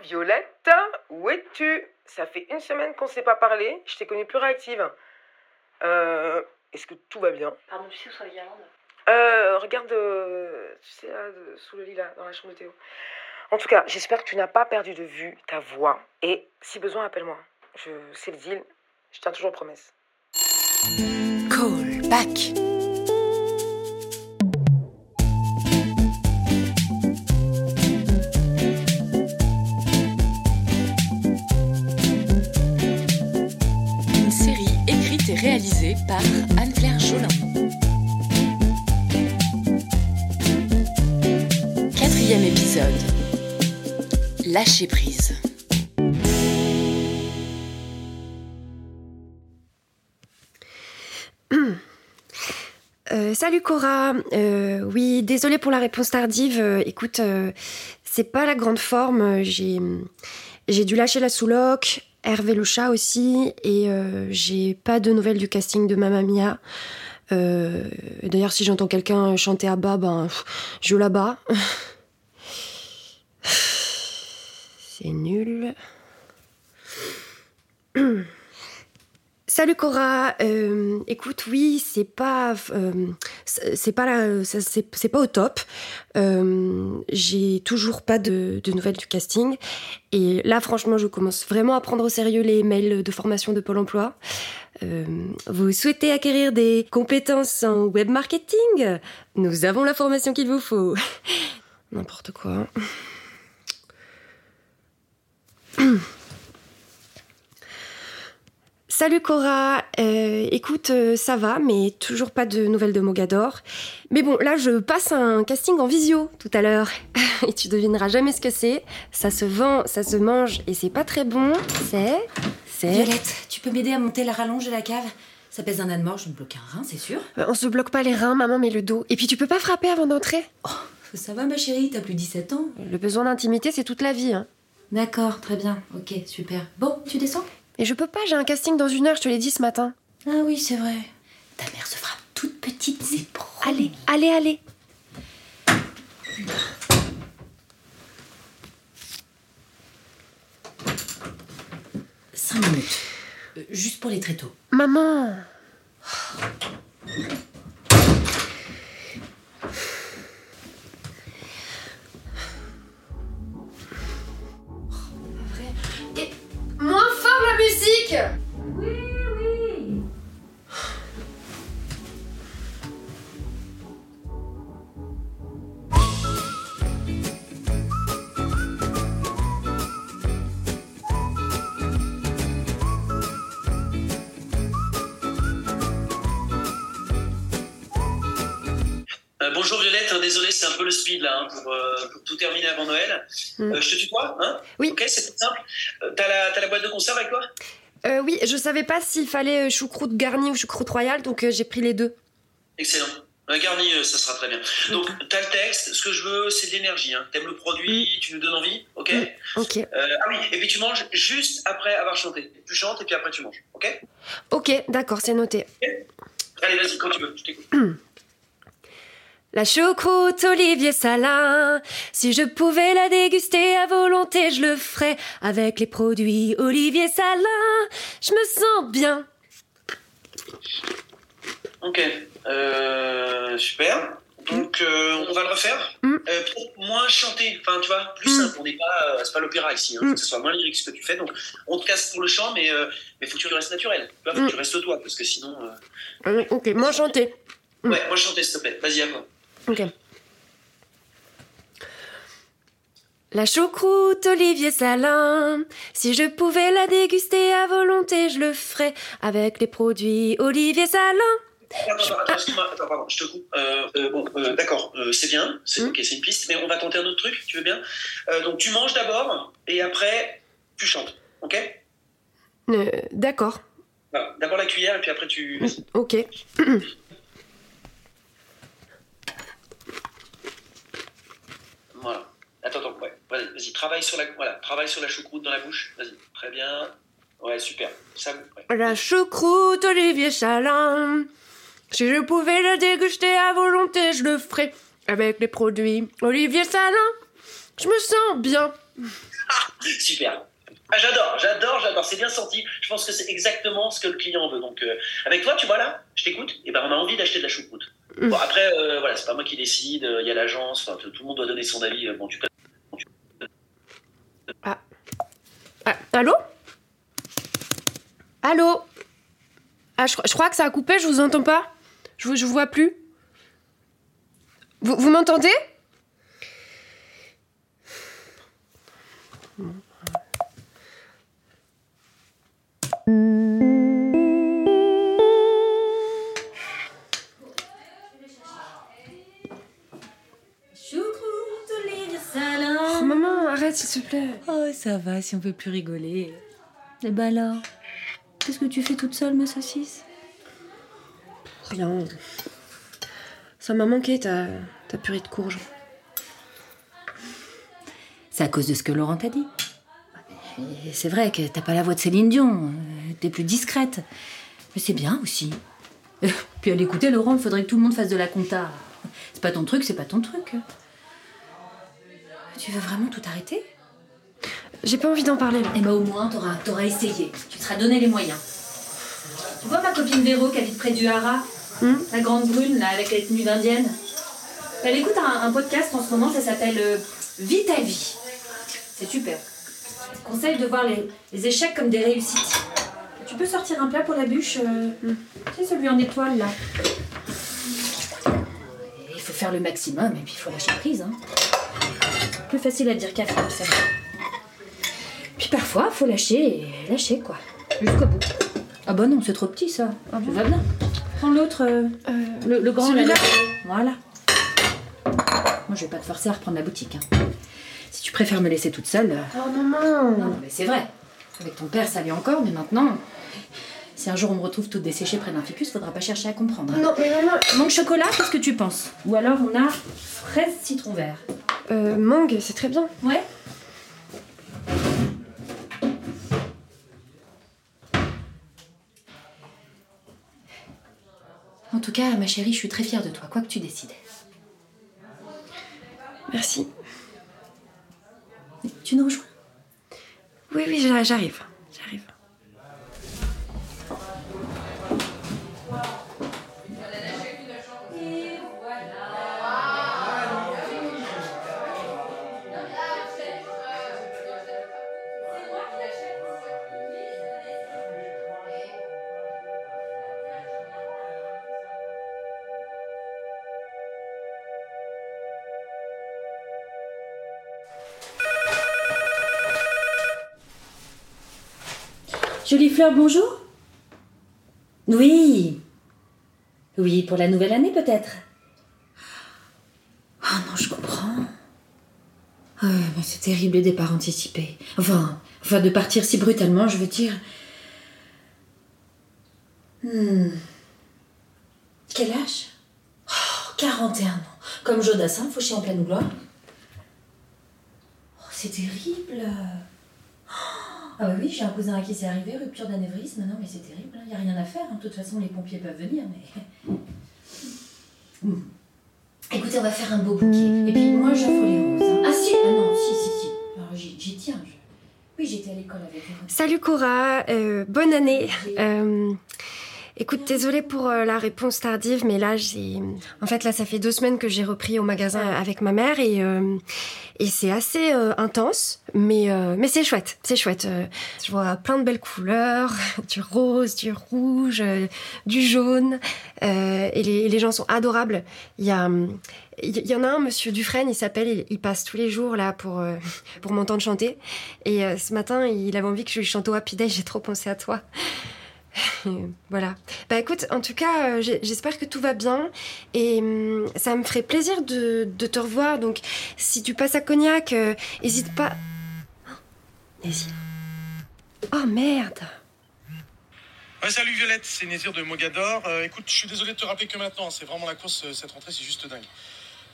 Violette, où es-tu? Ça fait une semaine qu'on ne s'est pas parlé, je t'ai connue plus réactive. Euh, Est-ce que tout va bien? Pardon, tu sais où sont les guirlandes? Euh, Regarde, euh, tu sais, là, sous le lit, là, dans la chambre de Théo. En tout cas, j'espère que tu n'as pas perdu de vue ta voix. Et si besoin, appelle-moi. Je C'est le deal, je tiens toujours promesse. Call back. Par Anne-Claire Jolin. Quatrième épisode. Lâcher prise. Euh, salut Cora. Euh, oui, désolée pour la réponse tardive. Euh, écoute, c'est pas la grande forme. J'ai j'ai dû lâcher la sous-loc, Hervé le chat aussi, et euh, j'ai pas de nouvelles du casting de Mamma Mia. Euh, D'ailleurs, si j'entends quelqu'un chanter à bas, ben je là-bas. C'est nul. Salut Cora, Euh, écoute, oui, c'est pas, c'est pas, c'est pas au top. Euh, J'ai toujours pas de, de nouvelles du casting, et là, franchement, je commence vraiment à prendre au sérieux les mails de formation de Pôle Emploi. Euh, vous souhaitez acquérir des compétences en web marketing? Nous avons la formation qu'il vous faut. N'importe quoi. Salut Cora, Euh, écoute, euh, ça va, mais toujours pas de nouvelles de Mogador. Mais bon, là, je passe un casting en visio tout à l'heure. Et tu devineras jamais ce que c'est. Ça se vend, ça se mange, et c'est pas très bon. C'est... C'est... Violette, tu peux m'aider à monter la rallonge de la cave? Ça pèse un âne mort, je me bloque un rein, c'est sûr. Euh, On se bloque pas les reins, maman, mais le dos. Et puis tu peux pas frapper avant d'entrer? Ça va ma chérie, t'as plus 17 ans Le besoin d'intimité, c'est toute la vie. Hein. D'accord, très bien, ok, super. Bon, tu descends? Et je peux pas, j'ai un casting dans une heure, je te l'ai dit ce matin. Ah oui, c'est vrai. Ta mère se fera toute petite, c'est. Allez, allez, allez. Cinq minutes. Euh, juste pour les tréteaux. Maman Euh, bonjour Violette, hein, désolé, c'est un peu le speed là, hein, pour, euh, pour tout terminer avant Noël. Mm. Euh, je te tutoie, hein? Oui. Ok, c'est simple. T'as la, boîte de conserve avec toi? Oui, je savais pas s'il fallait choucroute garnie ou choucroute royale, donc j'ai pris les deux. Excellent. Garni, ça sera très bien. Donc, t'as le texte, ce que je veux, c'est de l'énergie. Hein. T'aimes le produit, tu nous donnes envie, ok? Mm. Ok. Euh, Ah oui, et puis tu manges juste après avoir chanté. Tu chantes et puis après tu manges, ok? Ok, d'accord, c'est noté. Allez, vas-y, quand tu veux, je t'écoute. La choucroute Olivier Salin, si je pouvais la déguster à volonté, je le ferais avec les produits Olivier Salin. Je me sens bien. Ok, euh, super. Donc, euh, on va le refaire. Mm. Euh, moins chanté, enfin, tu vois, plus Mm. simple. On n'est pas, euh, c'est pas l'opéra ici. Hein. Faut Mm. que ce soit moins lyrique ce que tu fais. Donc, on te casse pour le chant, mais mais faut que tu restes naturel. Tu vois, faut Mm. que tu restes toi, parce que sinon. Euh, Ok, moins chanté. Mm. Ouais, moi chanter, s'il te plaît. Vas-y, à toi. Ok. La choucroute Olivier Salin, si je pouvais la déguster à volonté, je le ferais avec les produits Olivier Salin. Attends, attends, attends, excuse-moi, attends, pardon, je te coupe. Euh, euh, bon, euh, d'accord, c'est bien, c'est Mm. ok, c'est une piste, mais on va tenter un autre truc, tu veux bien Donc, tu manges d'abord, et après, tu chantes, ok? D'accord. D'abord la cuillère, et puis après, tu. Ok. Voilà. Attends, attends, ouais. Vas-y, vas-y, travaille sur la, voilà, travaille sur la choucroute dans la bouche. Vas-y, très bien. Ouais, super. Ça, ouais. La choucroute Olivier Salin, si je pouvais la déguster à volonté, je le ferais avec les produits Olivier Salin. Je me sens bien. Ah, Super. Ah, j'adore, j'adore, j'adore. C'est bien senti. Je pense que c'est exactement ce que le client veut. Donc, euh, avec toi, tu vois là, je t'écoute. Et ben, on a envie d'acheter de la choucroute. Mm. Bon, après, euh, voilà, c'est pas moi qui décide. Il y a l'agence. Enfin, tout le monde doit donner son avis. Bon, tu Ah, allô? Allô? Ah, je, crois que ça a coupé, je vous entends pas. Je je vous vois plus. Vous m'entendez? Oh, ça va, si on peut plus rigoler. Et bah alors Qu'est-ce que tu fais toute seule, ma saucisse? Rien. Ça m'a manqué ta, ta purée de courge. C'est à cause de ce que Laurent t'a dit. C'est vrai que t'as pas la voix de Céline Dion, euh, t'es plus discrète. Mais c'est bien aussi. Euh, Puis à l'écouter, Laurent, il faudrait que tout le monde fasse de la compta. C'est pas ton truc, c'est pas ton truc. Tu veux vraiment tout arrêter? J'ai pas envie d'en parler. Eh ben au moins, t'auras, t'auras essayé. Tu te seras donné les moyens. Tu vois ma copine Véro qui habite près du Hara La grande brune, là, avec les tenues d'indienne Elle écoute un, un podcast en ce moment, ça s'appelle euh, Vie ta vie. C'est super. Je conseille de voir les, les échecs comme des réussites. Tu peux sortir un plat pour la bûche euh, Tu sais, celui en étoile, là. Il faut faire le maximum et puis il faut lâcher prise. Hein. Plus facile à dire qu'à faire, ça. Parfois, faut lâcher et lâcher, quoi. Jusqu'au bout. Ah bah non, c'est trop petit, ça. Ah, tu vas bien. Prends l'autre, euh, le, le grand. là, Voilà. Moi, je vais pas te forcer à reprendre la boutique. hein. Si tu préfères me laisser toute seule... euh, Oh maman Non, mais c'est vrai. Avec ton père, ça allait encore, mais maintenant... Si un jour on me retrouve toute desséchée près d'un ficus, faudra pas chercher à comprendre. Non, mais maman. Mangue chocolat, qu'est-ce que tu penses? Ou alors on a fraise citron vert. Euh, mangue, c'est très bien. Ouais cas, ma chérie, je suis très fière de toi, quoi que tu décides. Merci. Tu nous rejoins? Oui, oui, j'a- j'arrive. J'arrive. Jolie fleur, bonjour Oui. Oui, pour la nouvelle année peut-être. Ah non, je comprends. Ah, mais c'est terrible les départs anticipés. Enfin, enfin, de partir si brutalement, je veux dire. Hmm. Quel âge? Oh, 41 ans. Comme Jodassin, fauché en pleine gloire. Oh, c'est terrible. Ah bah oui, j'ai un cousin à qui c'est arrivé, rupture d'anévrisme. Non mais c'est terrible, il n'y a rien à faire. hein. De toute façon, les pompiers peuvent venir, mais... Hmm. Écoutez, on va faire un beau bouquet. Et puis moi, j'offre les roses. hein. Ah si, ah non, si, si, si. Alors j'y j'y tiens. je- Oui, j'étais à l'école avec les roses. Salut Cora, euh, bonne année. Euh, écoute, désolée pour euh, la réponse tardive, mais là, j'ai. En fait, là, ça fait deux semaines que j'ai repris au magasin avec ma mère et, euh, et c'est assez euh, intense, mais, euh, mais c'est chouette, c'est chouette. Euh, je vois plein de belles couleurs, du rose, du rouge, euh, du jaune, euh, et les, gens sont adorables. Il y a. Il y en a un, Monsieur Dufresne, il s'appelle, il, passe tous les jours là pour, euh, pour m'entendre chanter. Et euh, ce matin, il avait envie que je lui chante au Happy Day, j'ai trop pensé à toi. Voilà. Bah écoute, en tout cas, euh, j'espère que tout va bien. Et hum, ça me ferait plaisir de, de te revoir. Donc, si tu passes à Cognac, euh, hésite pas. Oh, Nésir. Oh merde. Ouais, salut Violette, c'est Nézir de Mogador. Euh, écoute, je suis désolé de te rappeler que maintenant, c'est vraiment la course, euh, cette rentrée, c'est juste dingue.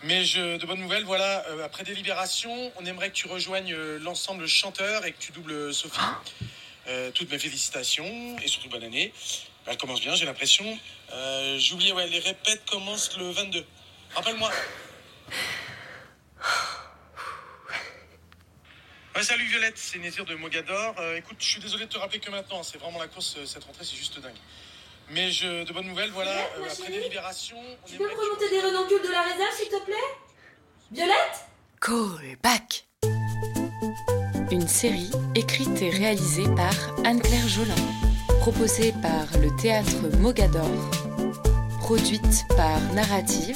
Mais je, de bonnes nouvelles, voilà, euh, après délibération, on aimerait que tu rejoignes euh, l'ensemble chanteur et que tu doubles Sophie. Euh, toutes mes félicitations et surtout bonne année. Bah, elle commence bien, j'ai l'impression. Euh, J'ai oublié, ouais, les répètes commencent le 22. Rappelle-moi. Ouais, salut Violette, c'est Nézir de Mogador. Euh, écoute, je suis désolé de te rappeler que maintenant, c'est vraiment la course, euh, cette rentrée, c'est juste dingue. Mais je, de bonnes nouvelles, voilà, Violette, euh, ma après chérie délibération, on Tu peux me que remonter des renoncules de la réserve, s'il te plaît? Violette? Call back. Une série écrite et réalisée par Anne-Claire Jolin, proposée par le théâtre Mogador, produite par Narrative,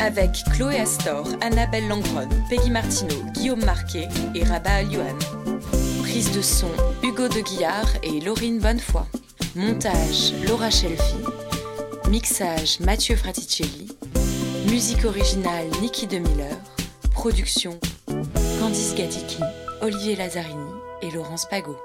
avec Chloé Astor, Annabelle Langron, Peggy Martineau, Guillaume Marquet et Rabat Yuan. Prise de son Hugo de Guillard et Laurine Bonnefoy. Montage Laura Shelfie. Mixage Mathieu Fraticelli. Musique originale Niki de Miller. Production Candice Gatiki, Olivier Lazzarini et Laurence Pagot.